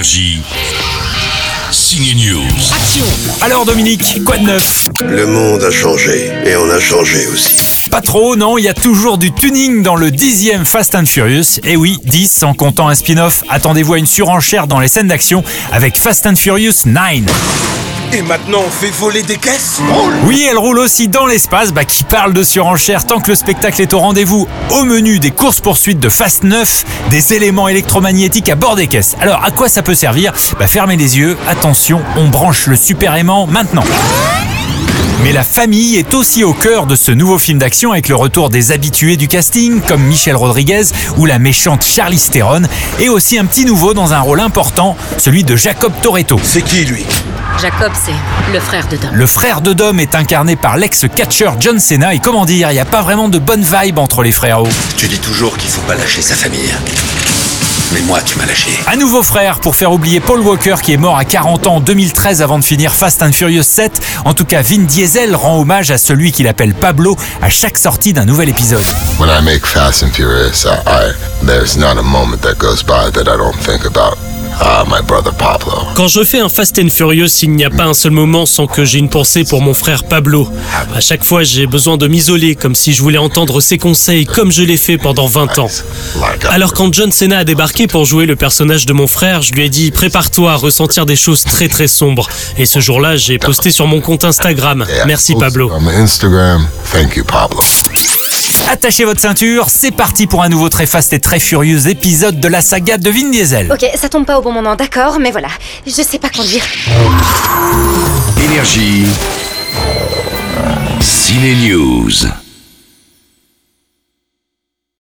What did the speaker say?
Énergie. Signe News. Alors Dominique, quoi de neuf? Le monde a changé et on a changé aussi. Pas trop, non, il y a toujours du tuning dans le dixième Fast and Furious. Et oui, 10 en comptant un spin-off. Attendez-vous à une surenchère dans les scènes d'action avec Fast and Furious 9. Et maintenant on fait voler des caisses Oui, elle roule aussi dans l'espace, bah, qui parle de surenchère tant que le spectacle est au rendez-vous. Au menu des courses-poursuites de Fast 9, des éléments électromagnétiques à bord des caisses. Alors, à quoi ça peut servir? Bah, fermez les yeux, attention, on branche le super aimant maintenant. Mais la famille est aussi au cœur de ce nouveau film d'action avec le retour des habitués du casting comme Michelle Rodriguez ou la méchante Charlize Theron et aussi un petit nouveau dans un rôle important, celui de Jacob Toretto. C'est qui lui? Jacob, c'est le frère de Dom. Le frère de Dom est incarné par l'ex-catcheur John Cena et comment dire, il n'y a pas vraiment de bonne vibe entre les frérots. Tu dis toujours qu'il faut pas lâcher sa famille. Mais moi, tu m'as lâché. Un nouveau frère pour faire oublier Paul Walker qui est mort à 40 ans en 2013 avant de finir Fast and Furious 7. En tout cas, Vin Diesel rend hommage à celui qu'il appelle Pablo à chaque sortie d'un nouvel épisode. When I make Fast and Furious, I, I there's not a moment that goes by that I don't think about ah my brother Pablo. Quand je fais un Fast and Furious, il n'y a pas un seul moment sans que j'ai une pensée pour mon frère Pablo. À chaque fois, j'ai besoin de m'isoler, comme si je voulais entendre ses conseils, comme je l'ai fait pendant 20 ans. Alors quand John Cena a débarqué pour jouer le personnage de mon frère, je lui ai dit prépare-toi à ressentir des choses très très sombres. Et ce jour-là, j'ai posté sur mon compte Instagram. Merci post Pablo. On my Instagram, thank you Pablo. Attachez votre ceinture, c'est parti pour un nouveau très fast et très furieux épisode de la saga de Vin Diesel. Ok, ça tombe pas au bon moment, d'accord, mais voilà, je sais pas conduire. Énergie. Ciné News.